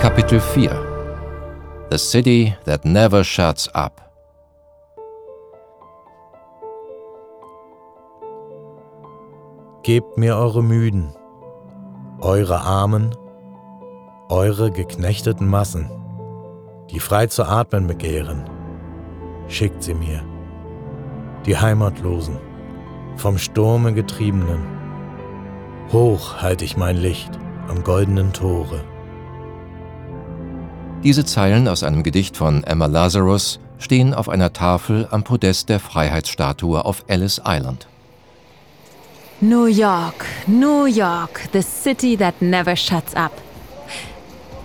Kapitel 4 The City That Never Shuts Up Gebt mir eure Müden, eure Armen, eure geknechteten Massen, die frei zu atmen begehren. Schickt sie mir, die Heimatlosen, vom Sturme getriebenen. Hoch halte ich mein Licht am goldenen Tore. Diese Zeilen aus einem Gedicht von Emma Lazarus stehen auf einer Tafel am Podest der Freiheitsstatue auf Ellis Island. New York, New York, the city that never shuts up.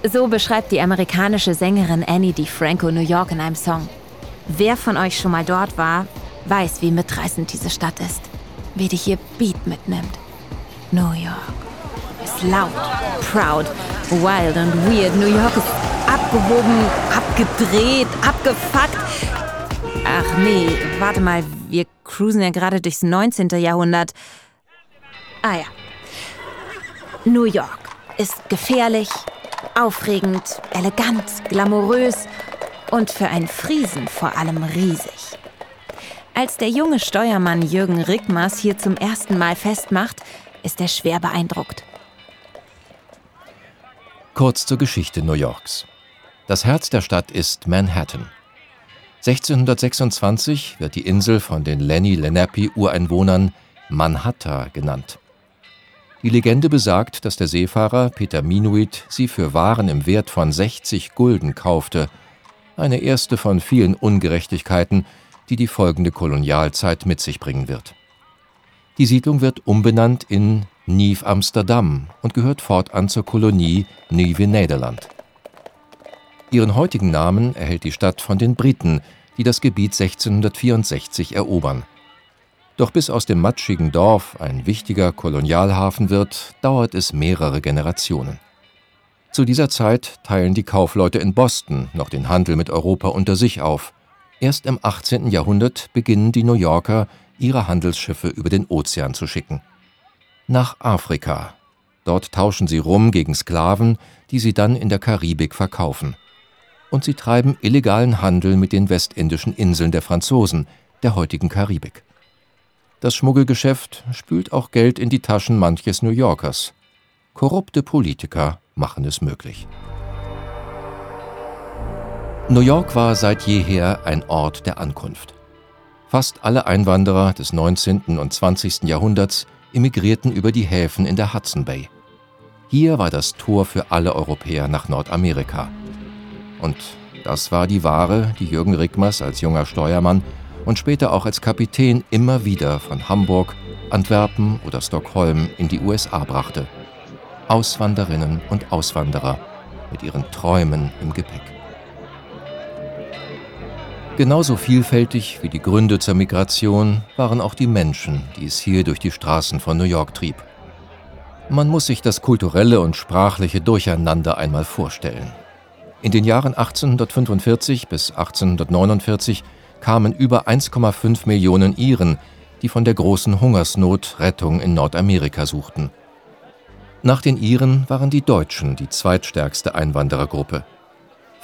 So beschreibt die amerikanische Sängerin Annie DiFranco New York in einem Song. Wer von euch schon mal dort war, weiß, wie mitreißend diese Stadt ist. Wie dich ihr Beat mitnimmt. New York ist laut, proud, wild und weird. New York ist abgehoben, abgedreht, abgefuckt. Ach nee, warte mal, wir cruisen ja gerade durchs 19. Jahrhundert. Ah ja. New York ist gefährlich, aufregend, elegant, glamourös und für einen Friesen vor allem riesig. Als der junge Steuermann Jürgen Rickmers hier zum ersten Mal festmacht, ist er schwer beeindruckt. Kurz zur Geschichte New Yorks. Das Herz der Stadt ist Manhattan. 1626 wird die Insel von den Lenni Lenape Ureinwohnern Manhattan genannt. Die Legende besagt, dass der Seefahrer Peter Minuit sie für Waren im Wert von 60 Gulden kaufte, eine erste von vielen Ungerechtigkeiten, die die folgende Kolonialzeit mit sich bringen wird. Die Siedlung wird umbenannt in Nieuw Amsterdam und gehört fortan zur Kolonie Nieuwe Nederland. Ihren heutigen Namen erhält die Stadt von den Briten, die das Gebiet 1664 erobern. Doch bis aus dem matschigen Dorf ein wichtiger Kolonialhafen wird, dauert es mehrere Generationen. Zu dieser Zeit teilen die Kaufleute in Boston noch den Handel mit Europa unter sich auf. Erst im 18. Jahrhundert beginnen die New Yorker, ihre Handelsschiffe über den Ozean zu schicken nach Afrika. Dort tauschen sie Rum gegen Sklaven, die sie dann in der Karibik verkaufen. Und sie treiben illegalen Handel mit den westindischen Inseln der Franzosen, der heutigen Karibik. Das Schmuggelgeschäft spült auch Geld in die Taschen manches New Yorkers. Korrupte Politiker machen es möglich. New York war seit jeher ein Ort der Ankunft. Fast alle Einwanderer des 19. und 20. Jahrhunderts emigrierten über die Häfen in der Hudson Bay. Hier war das Tor für alle Europäer nach Nordamerika. Und das war die Ware, die Jürgen Rickmers als junger Steuermann und später auch als Kapitän immer wieder von Hamburg, Antwerpen oder Stockholm in die USA brachte. Auswanderinnen und Auswanderer mit ihren Träumen im Gepäck. Genauso vielfältig wie die Gründe zur Migration waren auch die Menschen, die es hier durch die Straßen von New York trieb. Man muss sich das kulturelle und sprachliche Durcheinander einmal vorstellen. In den Jahren 1845 bis 1849 kamen über 1,5 Millionen Iren, die von der großen Hungersnot Rettung in Nordamerika suchten. Nach den Iren waren die Deutschen die zweitstärkste Einwanderergruppe.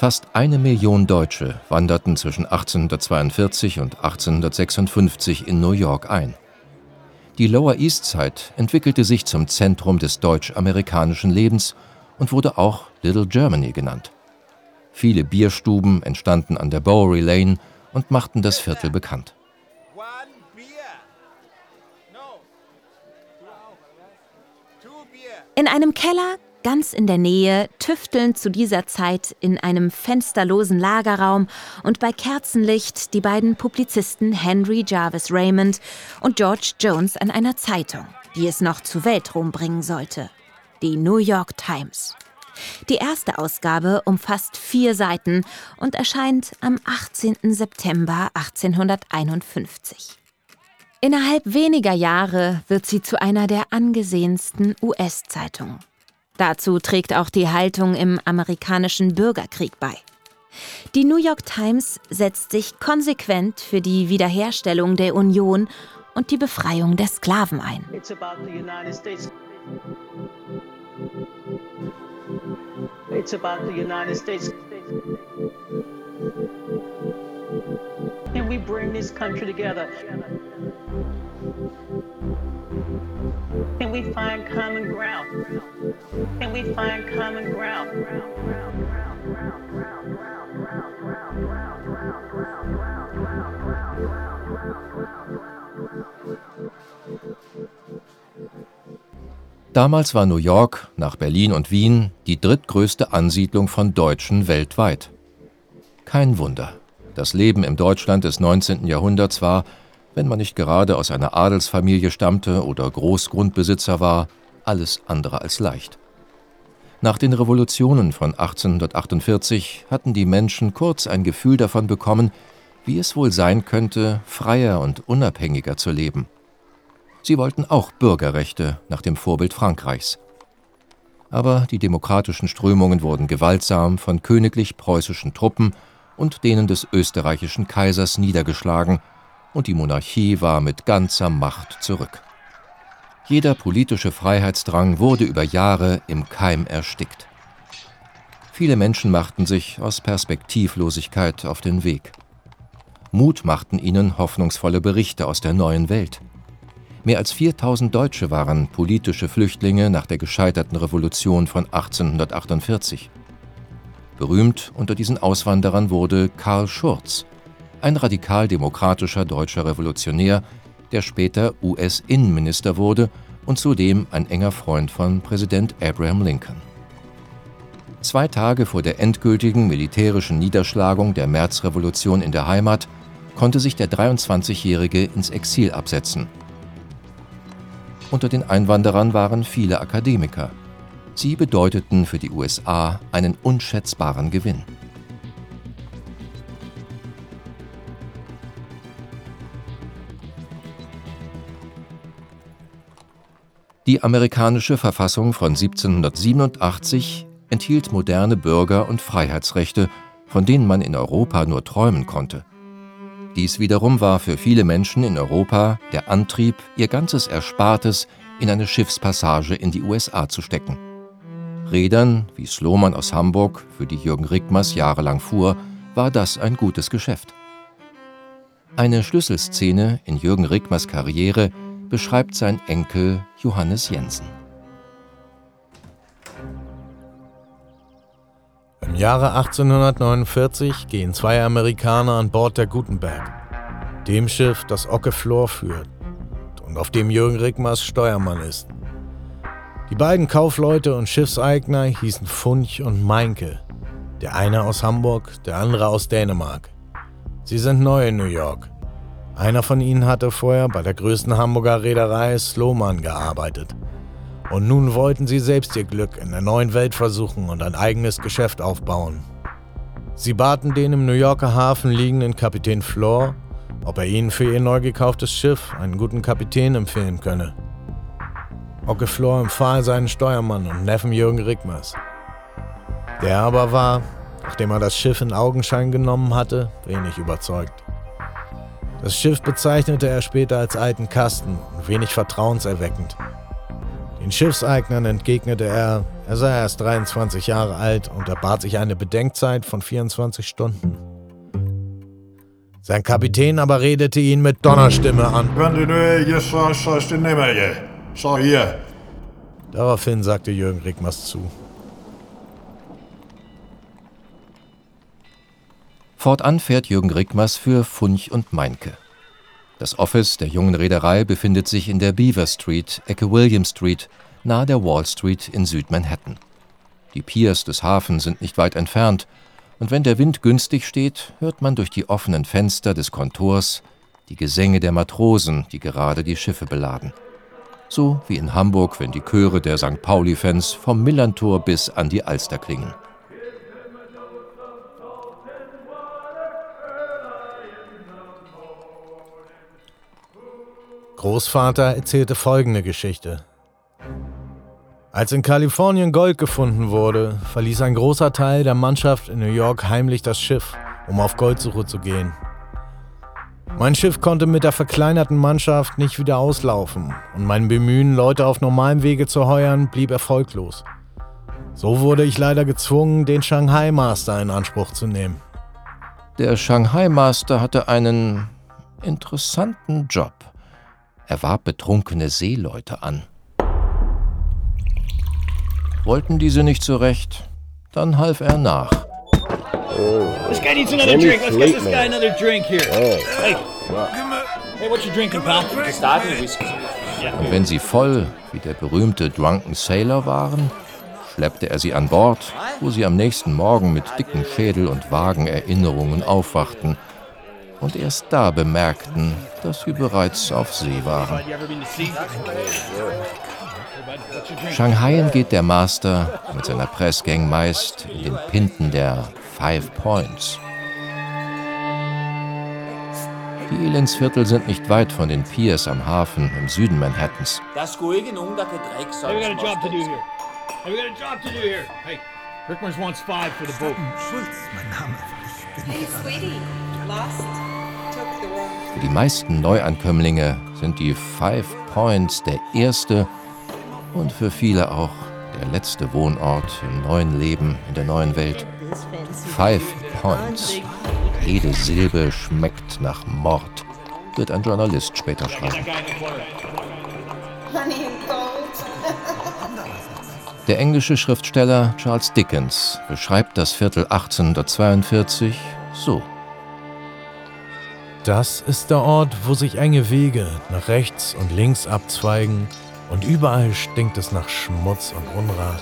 Fast eine Million Deutsche wanderten zwischen 1842 und 1856 in New York ein. Die Lower East Side entwickelte sich zum Zentrum des deutsch-amerikanischen Lebens und wurde auch Little Germany genannt. Viele Bierstuben entstanden an der Bowery Lane und machten das Viertel bekannt. In einem Keller ganz in der Nähe, tüfteln zu dieser Zeit in einem fensterlosen Lagerraum und bei Kerzenlicht die beiden Publizisten Henry Jarvis Raymond und George Jones an einer Zeitung, die es noch zu Weltruhm bringen sollte. Die New York Times. Die erste Ausgabe umfasst vier Seiten und erscheint am 18. September 1851. Innerhalb weniger Jahre wird sie zu einer der angesehensten US-Zeitungen. Dazu trägt auch die Haltung im amerikanischen Bürgerkrieg bei. Die New York Times setzt sich konsequent für die Wiederherstellung der Union und die Befreiung der Sklaven ein. Can we bring this country together? Can we find common ground? Can we find common ground? Damals war New York nach Berlin und Wien die drittgrößte Ansiedlung von Deutschen weltweit. Kein Wunder. Das Leben im Deutschland des 19. Jahrhunderts war, wenn man nicht gerade aus einer Adelsfamilie stammte oder Großgrundbesitzer war, alles andere als leicht. Nach den Revolutionen von 1848 hatten die Menschen kurz ein Gefühl davon bekommen, wie es wohl sein könnte, freier und unabhängiger zu leben. Sie wollten auch Bürgerrechte nach dem Vorbild Frankreichs. Aber die demokratischen Strömungen wurden gewaltsam von königlich-preußischen Truppen und denen des österreichischen Kaisers niedergeschlagen, und die Monarchie war mit ganzer Macht zurück. Jeder politische Freiheitsdrang wurde über Jahre im Keim erstickt. Viele Menschen machten sich aus Perspektivlosigkeit auf den Weg. Mut machten ihnen hoffnungsvolle Berichte aus der neuen Welt. Mehr als 4000 Deutsche waren politische Flüchtlinge nach der gescheiterten Revolution von 1848. Berühmt unter diesen Auswanderern wurde Karl Schurz, ein radikal-demokratischer deutscher Revolutionär, der später US-Innenminister wurde und zudem ein enger Freund von Präsident Abraham Lincoln. Zwei Tage vor der endgültigen militärischen Niederschlagung der Märzrevolution in der Heimat konnte sich der 23-Jährige ins Exil absetzen – unter den Einwanderern waren viele Akademiker. Sie bedeuteten für die USA einen unschätzbaren Gewinn. Die amerikanische Verfassung von 1787 enthielt moderne Bürger- und Freiheitsrechte, von denen man in Europa nur träumen konnte. Dies wiederum war für viele Menschen in Europa der Antrieb, ihr ganzes Erspartes in eine Schiffspassage in die USA zu stecken. Rädern, wie Sloman aus Hamburg, für die Jürgen Rickmers jahrelang fuhr, war das ein gutes Geschäft. Eine Schlüsselszene in Jürgen Rickmers Karriere beschreibt sein Enkel Johannes Jensen. Im Jahre 1849 gehen zwei Amerikaner an Bord der Gutenberg, dem Schiff, das Ocke Flor führt und auf dem Jürgen Rickmers Steuermann ist. Die beiden Kaufleute und Schiffseigner hießen Funch und Meinke, der eine aus Hamburg, der andere aus Dänemark. Sie sind neu in New York. Einer von ihnen hatte vorher bei der größten Hamburger Reederei Sloman gearbeitet. Und nun wollten sie selbst ihr Glück in der neuen Welt versuchen und ein eigenes Geschäft aufbauen. Sie baten den im New Yorker Hafen liegenden Kapitän Flor, ob er ihnen für ihr neu gekauftes Schiff einen guten Kapitän empfehlen könne. Ocke Flor empfahl seinen Steuermann und Neffen Jürgen Rickmers. Der aber war, nachdem er das Schiff in Augenschein genommen hatte, wenig überzeugt. Das Schiff bezeichnete er später als alten Kasten und wenig vertrauenserweckend. Den Schiffseignern entgegnete er, er sei erst 23 Jahre alt und erbat sich eine Bedenkzeit von 24 Stunden. Sein Kapitän aber redete ihn mit Donnerstimme an. Daraufhin sagte Jürgen Rickmers zu. Fortan fährt Jürgen Rickmers für Funch und Meinke. Das Office der jungen Reederei befindet sich in der Beaver Street, Ecke William Street, nahe der Wall Street in Südmanhattan. Die Piers des Hafens sind nicht weit entfernt, und wenn der Wind günstig steht, hört man durch die offenen Fenster des Kontors die Gesänge der Matrosen, die gerade die Schiffe beladen. So wie in Hamburg, wenn die Chöre der St. Pauli-Fans vom Millantor bis an die Alster klingen. Großvater erzählte folgende Geschichte. Als in Kalifornien Gold gefunden wurde, verließ ein großer Teil der Mannschaft in New York heimlich das Schiff, um auf Goldsuche zu gehen. Mein Schiff konnte mit der verkleinerten Mannschaft nicht wieder auslaufen und mein Bemühen, Leute auf normalem Wege zu heuern, blieb erfolglos. So wurde ich leider gezwungen, den Shanghai Master in Anspruch zu nehmen. Der Shanghai Master hatte einen interessanten Job. Er warb betrunkene Seeleute an. Wollten diese nicht zurecht, dann half er nach. This guy needs another drink. Let's get this guy another drink here. Hey, hey, what you drinking, pal? Und wenn sie voll, wie der berühmte Drunken Sailor waren, schleppte er sie an Bord, wo sie am nächsten Morgen mit dicken Schädel und vagen Erinnerungen aufwachten und erst da bemerkten, dass sie bereits auf See waren. Shanghai geht der Master mit seiner Pressgang meist in den Pinten der Five Points. Die Elendsviertel sind nicht weit von den Piers am Hafen im Süden Manhattans. Hey, Rickmers wants five for the boat. Hey, sweetie. Lost? Für die meisten Neuankömmlinge sind die Five Points der erste und für viele auch der letzte Wohnort im neuen Leben in der neuen Welt. Five Points. Jede Silbe schmeckt nach Mord, wird ein Journalist später schreiben. Der englische Schriftsteller Charles Dickens beschreibt das Viertel 1842 so. Das ist der Ort, wo sich enge Wege nach rechts und links abzweigen und überall stinkt es nach Schmutz und Unrat.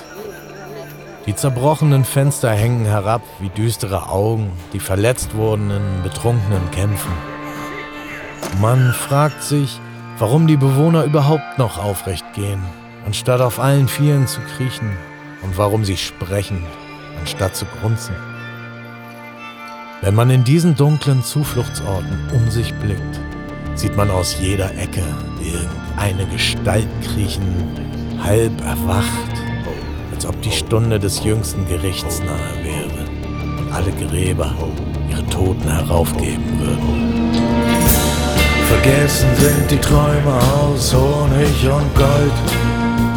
Die zerbrochenen Fenster hängen herab wie düstere Augen, die verletzt wurden in betrunkenen Kämpfen. Man fragt sich, warum die Bewohner überhaupt noch aufrecht gehen, anstatt auf allen Vieren zu kriechen und warum sie sprechen, anstatt zu grunzen. Wenn man in diesen dunklen Zufluchtsorten um sich blickt, sieht man aus jeder Ecke irgendeine Gestalt kriechen, halb erwacht, als ob die Stunde des jüngsten Gerichts nahe wäre und alle Gräber ihre Toten heraufgeben würden. Vergessen sind die Träume aus Honig und Gold.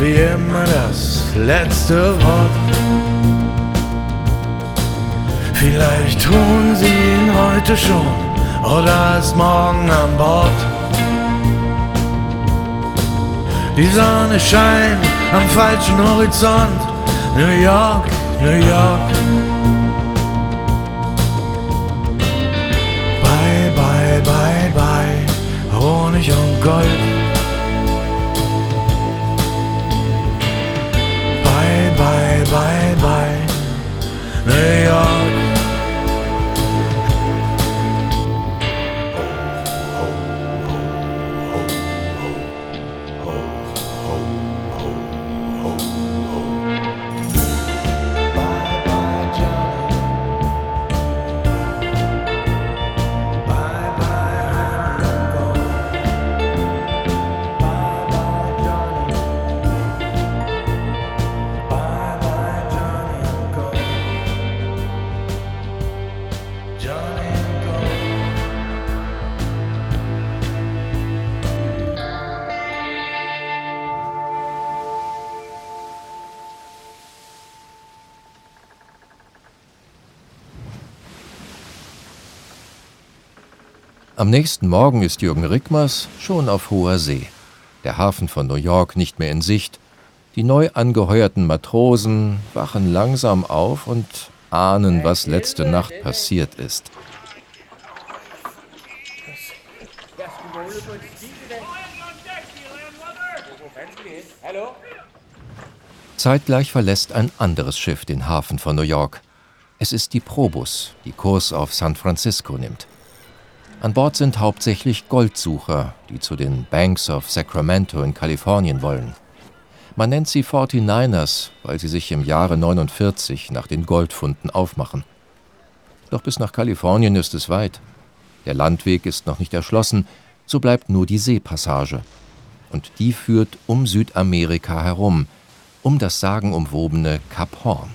Wie immer das letzte Wort. Vielleicht tun sie ihn heute schon oder ist morgen an Bord. Die Sonne scheint am falschen Horizont. New York, New York. Bye, bye, bye, bye. Honig und Gold. Bye, bye, bye. New Am nächsten Morgen ist Jürgen Rickmers schon auf hoher See. Der Hafen von New York nicht mehr in Sicht. Die neu angeheuerten Matrosen wachen langsam auf und ahnen, was letzte Nacht passiert ist. Zeitgleich verlässt ein anderes Schiff den Hafen von New York. Es ist die Probus, die Kurs auf San Francisco nimmt. An Bord sind hauptsächlich Goldsucher, die zu den Banks of Sacramento in Kalifornien wollen. Man nennt sie 49ers, weil sie sich im Jahre 49 nach den Goldfunden aufmachen. Doch bis nach Kalifornien ist es weit. Der Landweg ist noch nicht erschlossen, so bleibt nur die Seepassage. Und die führt um Südamerika herum, um das sagenumwobene Kap Horn.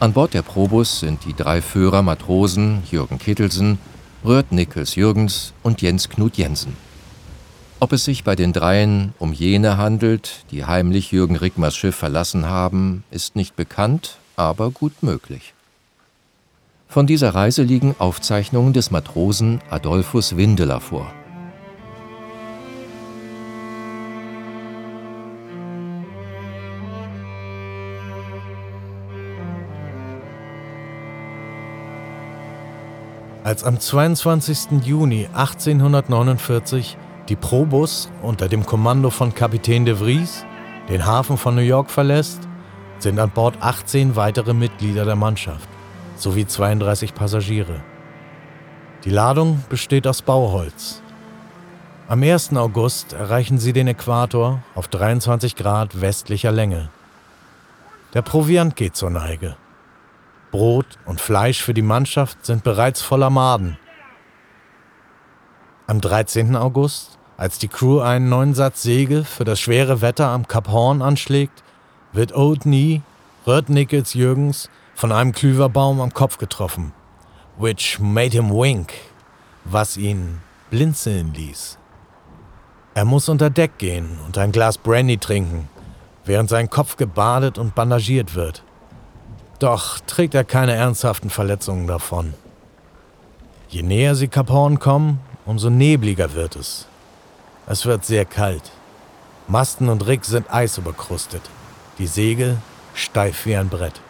An Bord der Probus sind die drei Führer Matrosen Jürgen Kittelsen, Röhrt Nickels Jürgens und Jens Knut Jensen. Ob es sich bei den Dreien um jene handelt, die heimlich Jürgen Rickmers Schiff verlassen haben, ist nicht bekannt, aber gut möglich. Von dieser Reise liegen Aufzeichnungen des Matrosen Adolphus Windeler vor. Als am 22. Juni 1849 die Probus unter dem Kommando von Kapitän de Vries den Hafen von New York verlässt, sind an Bord 18 weitere Mitglieder der Mannschaft sowie 32 Passagiere. Die Ladung besteht aus Bauholz. Am 1. August erreichen sie den Äquator auf 23 Grad westlicher Länge. Der Proviant geht zur Neige. Brot und Fleisch für die Mannschaft sind bereits voller Maden. Am 13. August, als die Crew einen neuen Satz Segel für das schwere Wetter am Kap Horn anschlägt, wird Old Knee, Nichols Jürgens, von einem Klüverbaum am Kopf getroffen, which made him wink, was ihn blinzeln ließ. Er muss unter Deck gehen und ein Glas Brandy trinken, während sein Kopf gebadet und bandagiert wird. Doch trägt er keine ernsthaften Verletzungen davon. Je näher sie Kap Horn kommen, umso nebliger wird es. Es wird sehr kalt. Masten und Rig sind eisüberkrustet. Die Segel steif wie ein Brett.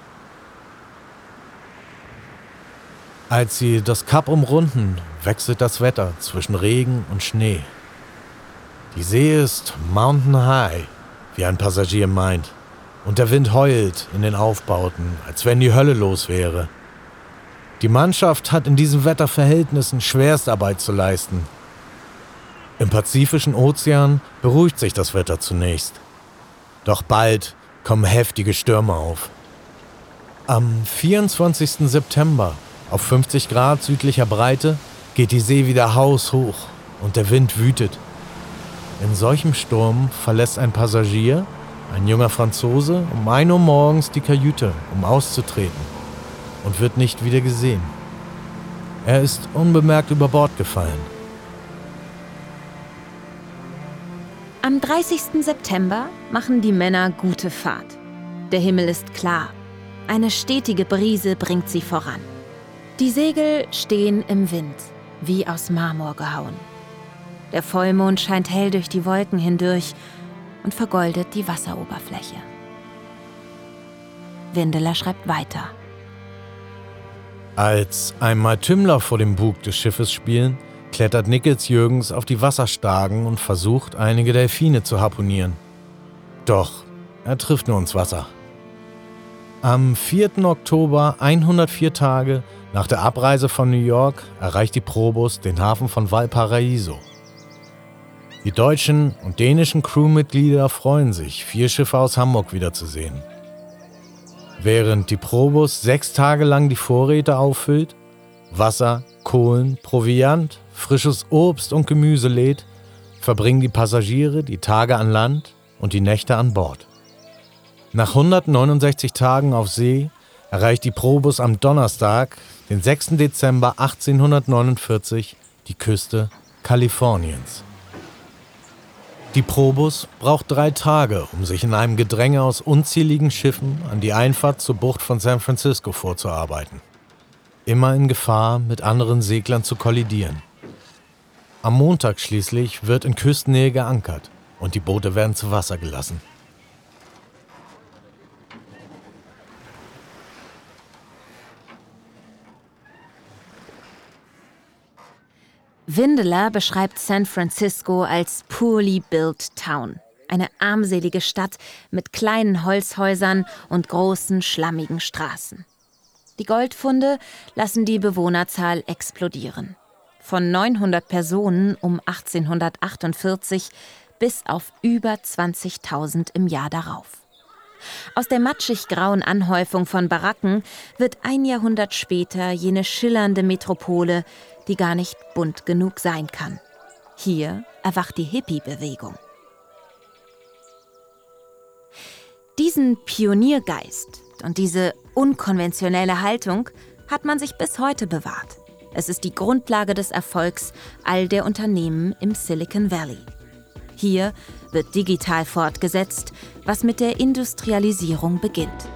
Als sie das Kap umrunden, wechselt das Wetter zwischen Regen und Schnee. Die See ist Mountain High, wie ein Passagier meint und der Wind heult in den Aufbauten, als wenn die Hölle los wäre. Die Mannschaft hat in diesen Wetterverhältnissen Schwerstarbeit zu leisten. Im Pazifischen Ozean beruhigt sich das Wetter zunächst. Doch bald kommen heftige Stürme auf. Am 24. September auf 50 Grad südlicher Breite geht die See wieder haushoch und der Wind wütet. In solchem Sturm verlässt ein Passagier ein junger Franzose, um 1 Uhr morgens die Kajüte, um auszutreten, und wird nicht wieder gesehen. Er ist unbemerkt über Bord gefallen. Am 30. September machen die Männer gute Fahrt. Der Himmel ist klar. Eine stetige Brise bringt sie voran. Die Segel stehen im Wind, wie aus Marmor gehauen. Der Vollmond scheint hell durch die Wolken hindurch und vergoldet die Wasseroberfläche. Windeler schreibt weiter. Als einmal Tümmler vor dem Bug des Schiffes spielen, klettert Nichols Jürgens auf die Wasserstagen und versucht, einige Delfine zu harponieren. Doch er trifft nur ins Wasser. Am 4. Oktober, 104 Tage nach der Abreise von New York, erreicht die Probus den Hafen von Valparaiso. Die deutschen und dänischen Crewmitglieder freuen sich, vier Schiffe aus Hamburg wiederzusehen. Während die Probus sechs Tage lang die Vorräte auffüllt, Wasser, Kohlen, Proviant, frisches Obst und Gemüse lädt, verbringen die Passagiere die Tage an Land und die Nächte an Bord. Nach 169 Tagen auf See erreicht die Probus am Donnerstag, den 6. Dezember 1849, die Küste Kaliforniens. Die Probus braucht drei Tage, um sich in einem Gedränge aus unzähligen Schiffen an die Einfahrt zur Bucht von San Francisco vorzuarbeiten. Immer in Gefahr, mit anderen Seglern zu kollidieren. Am Montag schließlich wird in Küstennähe geankert und die Boote werden zu Wasser gelassen. Windeler beschreibt San Francisco als poorly built town. Eine armselige Stadt mit kleinen Holzhäusern und großen, schlammigen Straßen. Die Goldfunde lassen die Bewohnerzahl explodieren. Von 900 Personen um 1848 bis auf über 20.000 im Jahr darauf. Aus der matschig-grauen Anhäufung von Baracken wird ein Jahrhundert später jene schillernde Metropole, die gar nicht bunt genug sein kann. Hier erwacht die Hippie-Bewegung. Diesen Pioniergeist und diese unkonventionelle Haltung hat man sich bis heute bewahrt. Es ist die Grundlage des Erfolgs all der Unternehmen im Silicon Valley. Hier wird digital fortgesetzt, was mit der Industrialisierung beginnt.